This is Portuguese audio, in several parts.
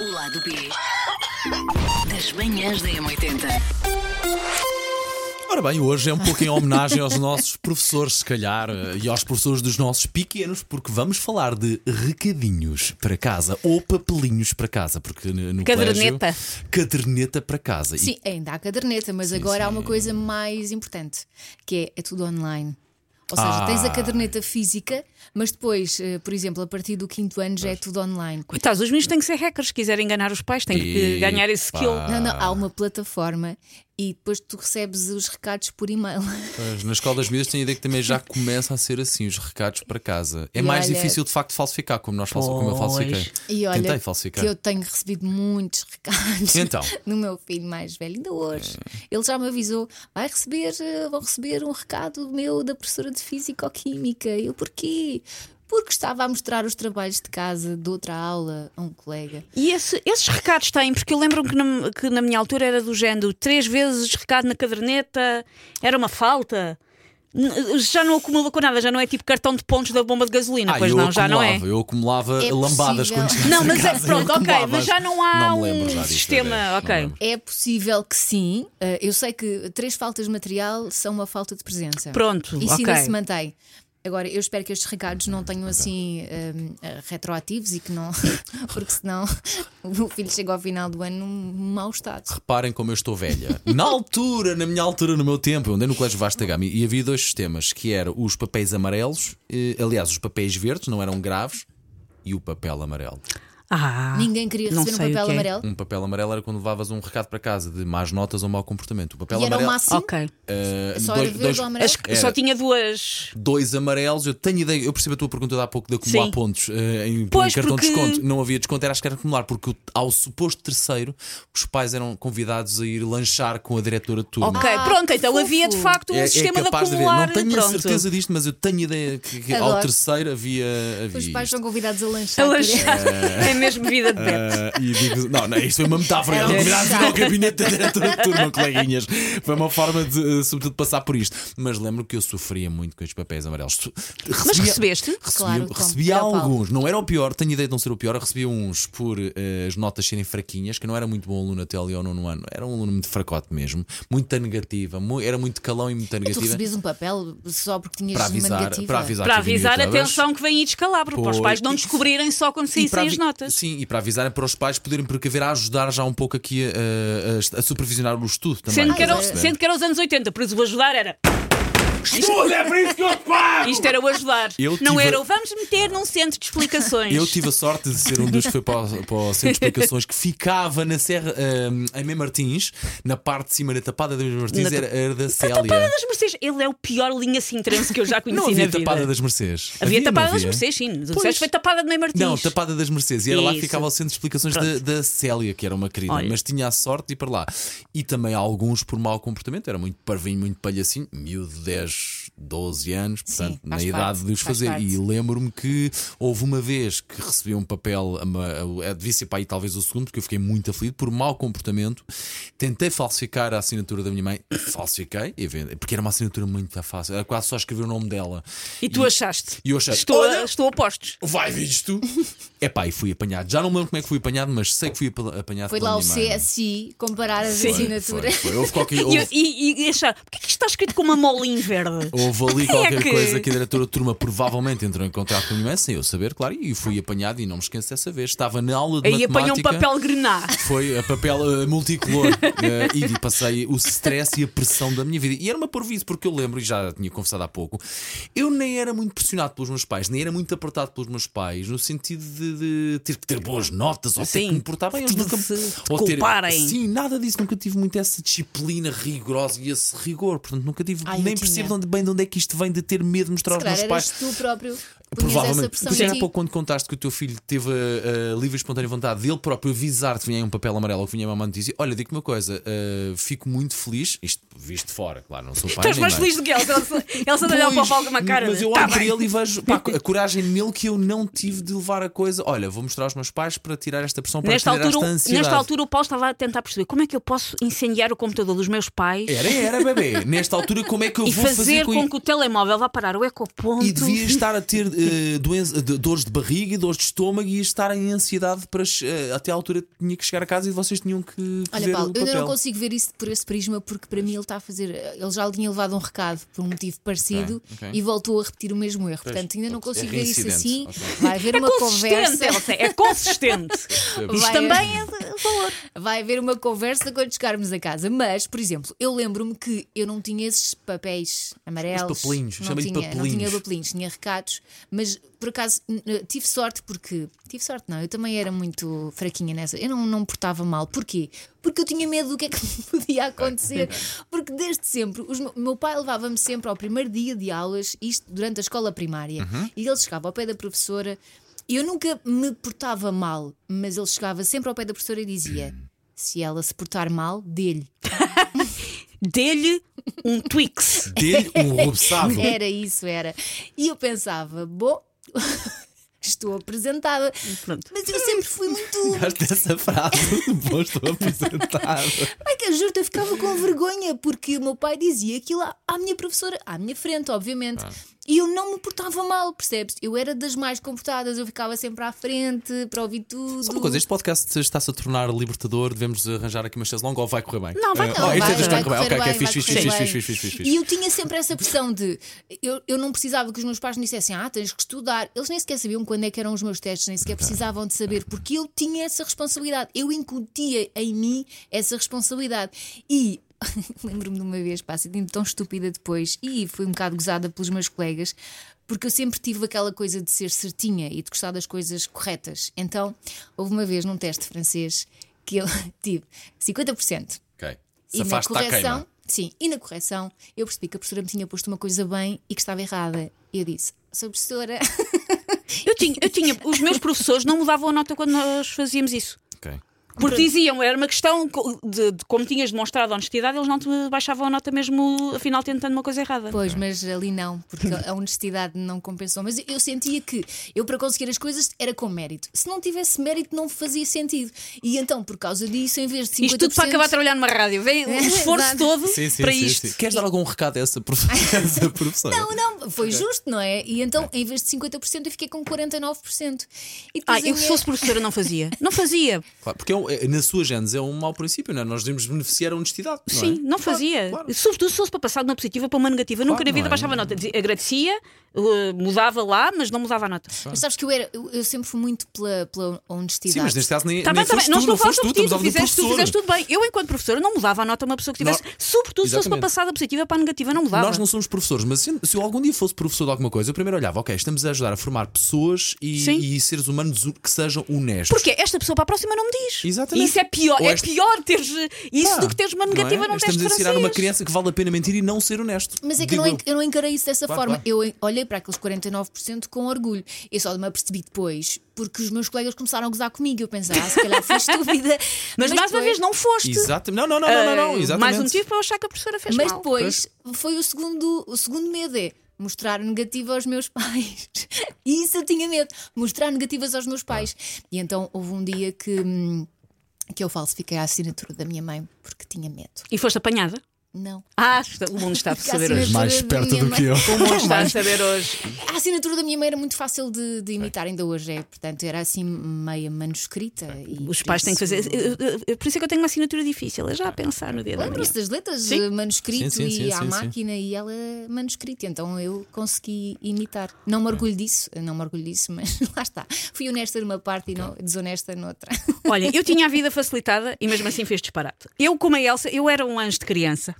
O lado B das manhãs da M80. Ora bem, hoje é um pouco em homenagem aos nossos professores, se calhar, eh, e aos professores dos nossos pequenos, porque vamos falar de recadinhos para casa ou papelinhos para casa, porque no Caderneta. colégio, caderneta para casa. E- Sim, ainda há caderneta, mas agora há uma coisa mais importante, que é, é tudo online. Ou seja, Ah. tens a caderneta física, mas depois, eh, por exemplo, a partir do quinto ano já é tudo online. Coitados, os meninos têm que ser hackers. Se quiserem enganar os pais, têm que ganhar esse skill. Não, não, há uma plataforma e depois tu recebes os recados por e-mail. Mas na escola das miúdas tenho a ideia que também já começa a ser assim, os recados para casa. É E mais olha- difícil de facto falsificar, como, nós falsi- como eu Pois. falsifiquei. E olha, Tentei falsificar. que eu tenho recebido muitos recados Então? no meu filho mais velho, ainda hoje. Ele já me avisou: vai receber, eh, vão receber um recado meu da professora de Físico-Química. Eu porquê? Porque estava a mostrar os trabalhos de casa de outra aula a um colega. E esse- esses recados têm, porque eu lembro-me que na, que na minha altura era do género três vezes recado na caderneta, era uma falta. Já não acumula com nada, já não é tipo cartão de pontos da bomba de gasolina, Ah, pois eu não, já não é. acumulava, Eu acumulava É lambadas possível. quando Não, a mas é pronto, ok, mas já não há Não lembro um sistema, é, não ok. É possível que sim. Eh, eu sei que três faltas de material são uma falta de presença. Pronto, Isso ok. ainda se mantém. Agora, eu espero que estes recados não tenham assim eh, retroativos e que não. Porque senão o filho chega ao final do ano num mau estado. Reparem como eu estou velha. Na altura, na minha altura, no meu tempo, eu andei no Colégio Vasta Gama e havia dois sistemas, que eram os papéis amarelos, eh, aliás, os papéis verdes, não eram graves, e o papel amarelo. Ah, Ninguém queria não receber um sei o papel que é. amarelo. Um papel amarelo era quando levavas um recado para casa de más notas ou mau comportamento. O papel E era o amarelo. máximo. ok. eh, Só dois, era verde dois- ou amarelo. As que- só Era. tinha duas. dois amarelos, eu tenho ideia, eu percebo a tua pergunta de há pouco de acumular Sim. pontos eh, em, Pois, em cartão porque- de desconto. Não havia desconto, era acho que era acumular, porque o- ao suposto terceiro, os pais eram convidados a ir lanchar com a diretora de turma. Ok, Ah, pronto, que então fofo. havia de facto um É, é sistema de capaz de haver. acumular. Não tenho a pronto. certeza disto, mas eu tenho ideia que, que ao Adoro. terceiro havia. havia Os pais isto. são convidados a lanchar. A lanchar. É mesmo vida de. Ah, e digo, não, não, isto foi uma metáfora. Era um a ir ao gabinete da diretora de turma, coleguinhas. Foi uma forma de, eh, sobretudo, passar por isto. Mas lembro que eu sofria muito com estes papéis amarelos. Tu- Mas recebia- recebeste? Recebia, Claro, recebia alguns, não era o pior, tenho ideia de não ser o pior. Eu recebia uns por eh, as notas serem fraquinhas, que não era muito bom aluno até ali ao nono ano, era um aluno muito fracote mesmo, muita negativa, mu- era muito calão e muita Tu negativa. recebias um papel só porque tinhas Para uma avisar, negativa. para atenção que vem aí descalabro, para os pais não descobrirem só quando E saíssem as notas. Sim, e para avisarem para os pais poderem precaver a ajudar já um pouco aqui a, a- a supervisionar o estudo também. Sendo que, era, sendo que era os anos 80, por isso o ajudar era. Estuda, é por isso que eu pago! Isto era o ajudar. Eu não tive... era o vamos meter num centro de explicações. Eu tive a sorte de ser um dos que foi para o, para o centro de explicações que ficava na Serra, um, em Mem Martins, na parte de cima da Tapada das mercedes, era, era, da Célia. Tapada das mercedes, ele é o pior linha sintrense que eu já conheci não havia na Tapada vida. das mercedes. Havia, havia Tapada das mercedes, sim. O pois. foi Tapada de Mem Martins. Não, Tapada das mercedes E era isso. lá que ficava o centro de explicações da, da, Célia, que era uma querida. Olha. Mas tinha a sorte de ir para lá. E também alguns por mau comportamento, era muito parvinho, muito palhacinho, miúdo 10 też 12 anos. Portanto, Sim, na faz idade parte, de os faz fazer. parte. E lembro-me que houve uma vez que recebi um papel. Devia ser para aí talvez o segundo, porque eu fiquei muito aflito por mau comportamento. Tentei falsificar a assinatura da minha mãe. Falsifiquei. e Porque era uma assinatura muito fácil. Era quase só escrever o nome dela. E tu achaste? E eu achei. Estou, "Olha, a, estou a postos. Vai visto! Epá, e fui apanhado. Já não me lembro como é que fui apanhado, mas sei que fui apa- apanhado Foi pela lá o. CSI comparar as assinaturas. Houve, qualquer, E, houve, e, e achar, porquê que isto está escrito com uma molinha verde? houve ali Quem é qualquer que- coisa que a diretora de turma provavelmente entrou em contato com a minha mãe, sem eu saber, claro, e fui apanhado e não me esqueço dessa vez. Estava na aula de Aí apanhou um matemática. papel grená. Foi a papel eh, multicolor eh, e passei o stress e a pressão da minha vida. E era uma porvice, porque eu lembro, e já tinha confessado há pouco, eu nem era muito pressionado pelos meus pais, nem era muito apertado pelos meus pais, no sentido de, de ter que ter boas notas ou ter Sim, que me portar bem. Eles nunca se- ou ter-. Sim, nada disso. Nunca tive muito essa disciplina rigorosa e esse rigor. Portanto, nunca tive, Ai, eu nem percebo bem de onde é que isto vem de ter medo de mostrar Se aos meus pais. tu próprio. Provavelmente. Por em ti. pouco, quando contaste que o teu filho teve a, livre e espontânea vontade dele próprio avisar-te vinha aí um papel amarelo ou que vinha uma notícia, olha, digo-te uma coisa, uh, fico muito feliz, isto visto de fora, claro, não sou pai. Estás mais feliz do que ela. Ela- só olhar para o palco com uma cara. Mas eu "Tá olho para bem." ele e vejo pá, a coragem nele que eu não tive de levar a coisa olha, vou mostrar aos meus pais para tirar esta pressão para Nesta tirar altura, esta ansiedade. nesta altura, o Paulo estava a tentar perceber como é que eu posso incendiar o computador dos meus pais Era, era, bebê. Nesta altura, como é que eu vou fazer, fazer com com? Que o telemóvel vá parar o ecoponto. E devia estar a ter eh, doença- de- dores de barriga e dores de estômago e estar em ansiedade para eh, até à altura tinha que chegar a casa e vocês tinham que, que Olha, ver Paulo, o eu não consigo ver isso por esse prisma porque para mim ele está a fazer. Ele já lhe tinha levado um recado por um motivo parecido Ok, ok. e voltou a repetir o mesmo erro. Portanto, ainda não consigo ver isso assim. reincidente, ok. Vai haver É uma conversa. Elsa, é consistente. Isto Vai- também é valor. Vai haver uma conversa quando chegarmos a casa. Mas, por exemplo, eu lembro-me que eu não tinha esses papéis amarelos. Os papelinhos, não chama-lhe tinha, não papelinhos. tinha papelinhos, tinha recados. Mas por acaso tive sorte porque. Tive sorte, não. Eu também era muito fraquinha nessa. Eu não, não me portava mal. Porquê? Porque eu tinha medo do que é que me podia acontecer. Porque desde sempre, os meu, pai levava-me sempre ao primeiro dia de aulas, isto durante a escola primária. Uhum. E ele chegava ao pé da professora. e Eu nunca me portava mal, mas ele chegava sempre ao pé da professora e dizia: Se ela se portar mal, dê-lhe. Dê-lhe um Twix. Dê-lhe um robuçado. Era isso, era. E eu pensava: Bom, estou apresentada. Pronto. Mas eu sempre fui muito. Gosto dessa frase. Bom, estou apresentado. Ai, que eu juro, eu ficava com vergonha porque o meu pai dizia aquilo à, à minha professora, à minha frente, obviamente. E eu não me portava mal, percebes? Eu era das mais comportadas, eu ficava sempre à frente para ouvir tudo. Só uma coisa, este podcast está-se a tornar libertador. Devemos arranjar aqui uma chaise longa ou vai correr bem? Não, vai Eh, não, oh, vai, é vai que vai correr Ok, ok, bem, fixe, vai fixe, correr fixe, bem. fixe, fixe, fixe, fixe. E eu tinha sempre essa pressão de. Eu, eu não precisava que os meus pais me dissessem, ah, tens que estudar. Eles nem sequer sabiam quando é que eram os meus testes, nem sequer precisavam de saber, porque eu tinha essa responsabilidade. Eu incutia em mim essa responsabilidade. E. Lembro-me de uma vez, pá, senti-me tão estúpida depois e fui um bocado gozada pelos meus colegas, porque eu sempre tive aquela coisa de ser certinha e de gostar das coisas corretas. Então, houve uma vez num teste francês que eu tive 50%. Ok. E na correção, sim, e na correção eu percebi que a professora me tinha posto uma coisa bem e que estava errada. E eu disse: Sou professora. Eu tinha, eu tinha, os meus professores não mudavam a nota quando nós fazíamos isso. Porque diziam, era uma questão de, de como tinhas demonstrado honestidade, eles não te baixavam a nota mesmo, afinal, tentando uma coisa errada. Pois, mas ali não, porque a honestidade não compensou. Mas eu sentia que eu, para conseguir as coisas, era com mérito. Se não tivesse mérito, não fazia sentido. E então, por causa disso, em vez de 50%. Isto tudo para acabar a trabalhar numa rádio. Veio o É, esforço todo Sim, sim, para sim, isto. sim. Queres dar algum recado a essa professora? Não, não, foi justo, não é? E então, em vez de 50%, eu fiquei com 49%. E Ah, eu se minha- fosse professora não fazia. Não fazia. Claro, porque é um- é- na sua gênese é um mau princípio, não é? Nós devemos beneficiar a honestidade. Não Sim, é? não fazia. claro. Sobretudo se fosse para passar de uma positiva para uma negativa. Nunca na vida é? baixava nota. Dizia- Agradecia, uh, mudava lá, mas não mudava a nota. Mas sabes que eu, era, eu, eu sempre fui muito pela, pela honestidade. Sim, mas neste caso nem, Tá nem bem, tá bem. foste Não tu, estou a não falar sobre ti, tu fizeste, tu fizeste tudo bem. Eu, enquanto professora, não mudava a nota a uma pessoa que tivesse. Nós- Sobretudo se fosse para Exatamente. passar da positiva para a negativa, não mudava. Nós não somos professores, mas se, se eu algum dia fosse professor de alguma coisa, eu primeiro olhava, ok, estamos a ajudar a formar pessoas e, e seres humanos que sejam honestos. Porque esta pessoa para a próxima não me diz. Exatamente. E isso é pior. Ou É pior teres isso Pá, do que teres uma negativa não é? num Estamos a ensinar uma criança que vale a pena mentir e não ser honesto. Mas é que eu não, não encarei isso dessa forma. Eu en- olhei para aqueles 49% com orgulho. Eu só me apercebi depois, porque os meus colegas começaram a gozar comigo. Eu pensei, ah, se calhar fui estúpida. Mas, mais uma depois- vez não foste. Exatamente. Não, não, não, não, não, não, Ah, exatamente. Mais um motivo para eu achar que a professora fez Mas mal. depois foi o segundo, o segundo medo: é mostrar negativo aos meus pais. E isso eu tinha medo, mostrar negativas aos meus pais. E então houve um dia que, hum, que eu falsifiquei a assinatura da minha mãe porque tinha medo. E foste apanhada? Não. Ah, o mundo está a saber hoje. Mais minha do que eu. O mundo está a saber hoje. A assinatura da minha mãe era muito fácil de, de imitar, ainda hoje é. Portanto, era assim meia manuscrita. e Os pais têm que fazer. eu- eu- eu- Por isso é que eu tenho uma assinatura difícil. É já a pensar no dia da manhã. Lembram-se das letras Sim. eh, manuscrito Sim, sim, sim, e à sim, sim. máquina e ela manuscrita. Então eu consegui imitar. Não me orgulho disso, não me orgulho disso, mas lá está. Fui honesta numa parte e não, desonesta noutra. Olha, eu tinha a vida facilitada e mesmo assim fez disparate. Eu, como a Elsa, eu era um anjo de criança.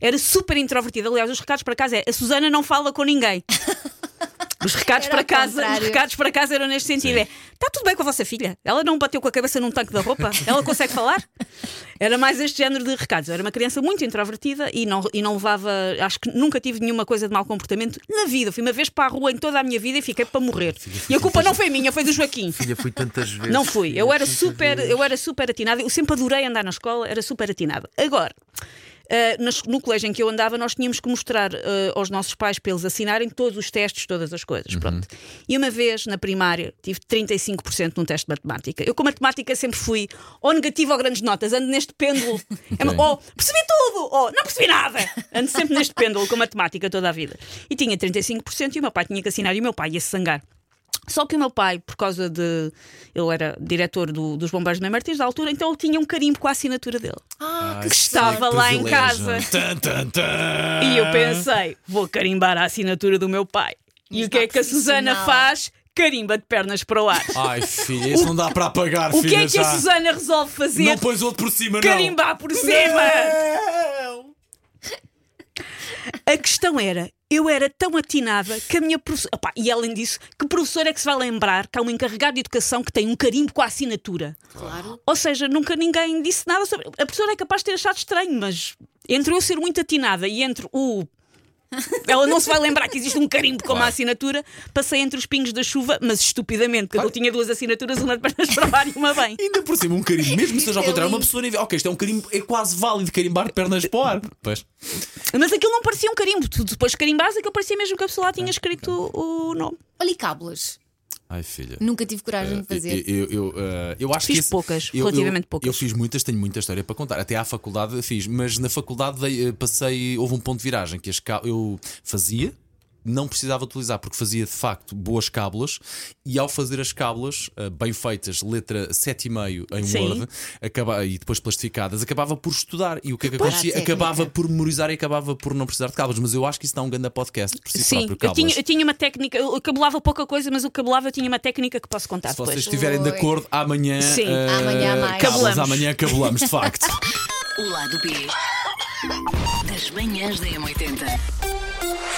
Era super introvertida. Aliás, os recados para casa é a Susana não fala com ninguém. Os recados, Era para casa, os recados para casa eram neste sentido: é está tudo bem com a vossa filha? Ela não bateu com a cabeça num tanque da roupa? Ela consegue falar? Era mais este género de recados. Eu era uma criança muito introvertida e não, e não levava. Acho que nunca tive nenhuma coisa de mau comportamento na vida. Fui uma vez para a rua em toda a minha vida e fiquei para morrer. E a culpa não foi minha, foi do Joaquim. Filha, fui tantas vezes. Não fui. Eu era super, eu era super atinada. Eu sempre adorei andar na escola, era super atinada. Agora, Uh, nas- no colégio em que eu andava, nós tínhamos que mostrar uh, aos nossos pais para eles assinarem todos os testes, todas as coisas. Pronto. E uma vez, na primária, tive 35% num teste de matemática. Eu, com matemática, sempre fui ou negativo ou grandes notas, ando neste pêndulo. É uma- Ou percebi tudo, ou não percebi nada. Ando sempre neste pêndulo com matemática toda a vida. E tinha 35% e o meu pai tinha que assinar e o meu pai ia se zangar. Só que o meu pai, por causa de. Ele era diretor do- dos Bombeiros de Mãe Martins da altura, então ele tinha um carimbo com a assinatura dele. Ah, Ai, que estava lá em casa. Tan, tan, tan. E eu pensei, vou carimbar a assinatura do meu pai. E Mas o que é que a Susana faz? Carimba de pernas para o ar. Ai, filha, isso não dá para apagar, o filha. que é que a já. Susana resolve fazer? Não pões outro por cima, não. Carimbar por cima! Não. A questão era, eu era tão atinada que a minha professora. E além disso, que professor é que se vai lembrar que há um encarregado de educação que tem um carimbo com a assinatura? claro. Ou seja, nunca ninguém disse nada sobre. A professora é capaz de ter achado estranho, mas entre eu ser muito atinada e entre o. Ela não se vai lembrar que existe um carimbo com uma assinatura. Passei entre os pingos da chuva, mas estupidamente, porque eu tinha duas assinaturas, uma de pernas para o ar e uma bem. Ainda por cima, um carimbo, mesmo que seja ao É contrário, uma pessoa. Ok, isto é um carimbo, é quase válido carimbar pernas para o ar. Pois. Mas aquilo não parecia um carimbo. Tu depois carimbas, aquilo parecia mesmo que a pessoa lá tinha escrito o nome. Olha, cábulas. Ai, filha. Nunca tive coragem de fazer. Eu, eu, eu, eh, eu acho Fiz que esse- poucas, eu- relativamente poucas. Eu fiz muitas, tenho muita história para contar. Até à faculdade fiz, mas na faculdade dei- eh, passei, houve um ponto de viragem que as eu fazia. Não precisava utilizar porque fazia de facto boas cábulas e ao fazer as cábulas eh, bem feitas, letra 7,5 em Sim. Word acaba, e depois plastificadas, acabava por estudar. E o que é que acontecia? Acabava por memorizar e acabava por não precisar de cábulas. Mas eu acho que isso dá um grande podcast por si Sim, próprio. eu tinha, eu tinha uma técnica, eu cabelava pouca coisa, mas o cabelava eu tinha uma técnica que posso contar Se depois. vocês estiverem de acordo, amanhã. Sim. eh, Amanhã mais. cábulas, Cabelamos. Amanhã cabelamos, de facto. O lado B das manhãs da M80.